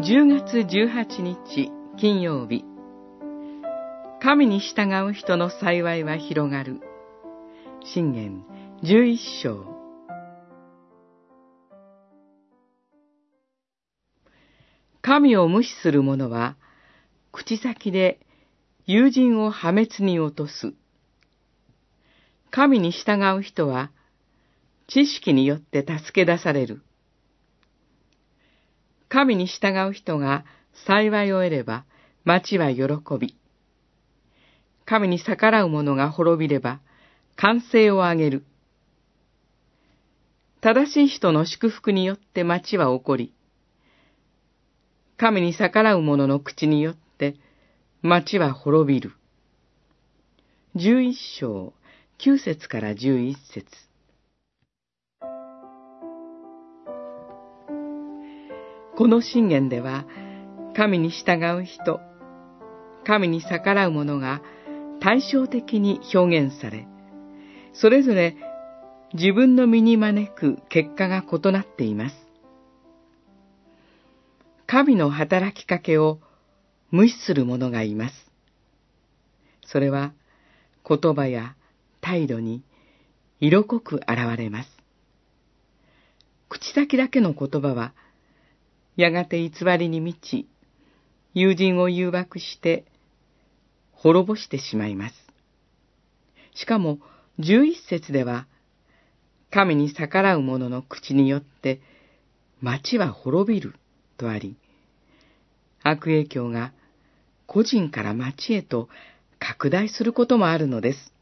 10月18日金曜日。神に従う人の幸いは広がる。信玄11章。神を無視する者は口先で友人を破滅に落とす。神に従う人は知識によって助け出される。神に従う人が幸いを得れば、町は喜び。神に逆らう者が滅びれば、歓声を上げる。正しい人の祝福によって町は起こり、神に逆らう者の口によって町は滅びる。十一章、九節から十一節。この信玄では、神に従う人、神に逆らう者が対照的に表現され、それぞれ自分の身に招く結果が異なっています。神の働きかけを無視する者がいます。それは言葉や態度に色濃く現れます。口先だけの言葉はやがて偽りに満ち、友人を誘惑して滅ぼしてしまいます。しかも、十一節では、神に逆らう者の口によって町は滅びるとあり、悪影響が個人から町へと拡大することもあるのです。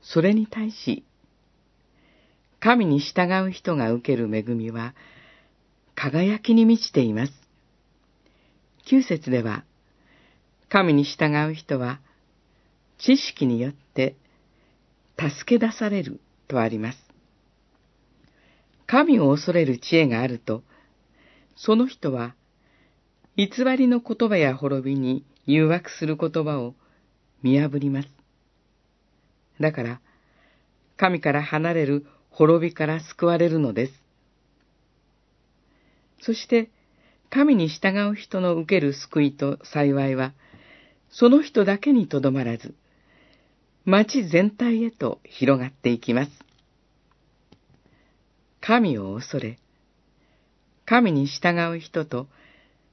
それに対し、神に従う人が受ける恵みは、輝きに満ちています。九節では、神に従う人は、知識によって助け出されるとあります。神を恐れる知恵があると、その人は、偽りの言葉や滅びに誘惑する言葉を見破ります。だから、神から離れる滅びから救われるのです。そして、神に従う人の受ける救いと幸いは、その人だけにとどまらず、町全体へと広がっていきます。神を恐れ、神に従う人と、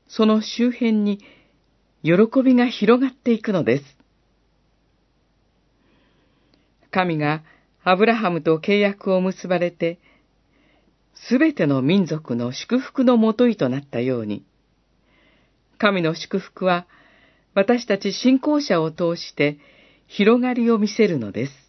その周辺に喜びが広がっていくのです。神がアブラハムと契約を結ばれて、すべての民族の祝福のもといとなったように、神の祝福は私たち信仰者を通して広がりを見せるのです。